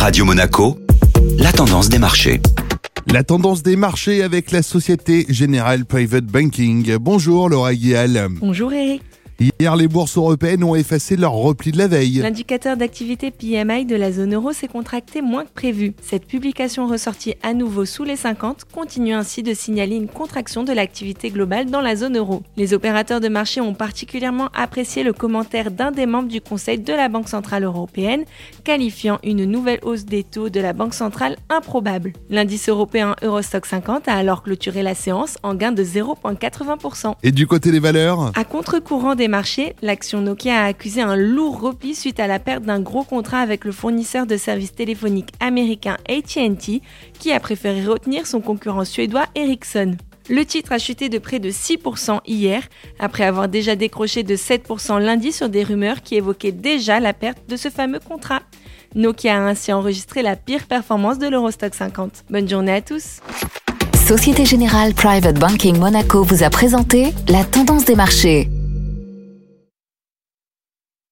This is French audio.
Radio Monaco, la tendance des marchés. La tendance des marchés avec la Société Générale Private Banking. Bonjour Laura Guial. Bonjour Eric. Hier, les bourses européennes ont effacé leur repli de la veille. L'indicateur d'activité PMI de la zone euro s'est contracté moins que prévu. Cette publication ressortie à nouveau sous les 50 continue ainsi de signaler une contraction de l'activité globale dans la zone euro. Les opérateurs de marché ont particulièrement apprécié le commentaire d'un des membres du Conseil de la Banque Centrale Européenne, qualifiant une nouvelle hausse des taux de la Banque Centrale improbable. L'indice européen Eurostock 50 a alors clôturé la séance en gain de 0,80%. Et du côté des valeurs? À contre-courant des marchés, l'action Nokia a accusé un lourd repli suite à la perte d'un gros contrat avec le fournisseur de services téléphoniques américain AT&T, qui a préféré retenir son concurrent suédois Ericsson. Le titre a chuté de près de 6% hier, après avoir déjà décroché de 7% lundi sur des rumeurs qui évoquaient déjà la perte de ce fameux contrat. Nokia a ainsi enregistré la pire performance de l'Eurostock 50. Bonne journée à tous. Société Générale Private Banking Monaco vous a présenté la tendance des marchés.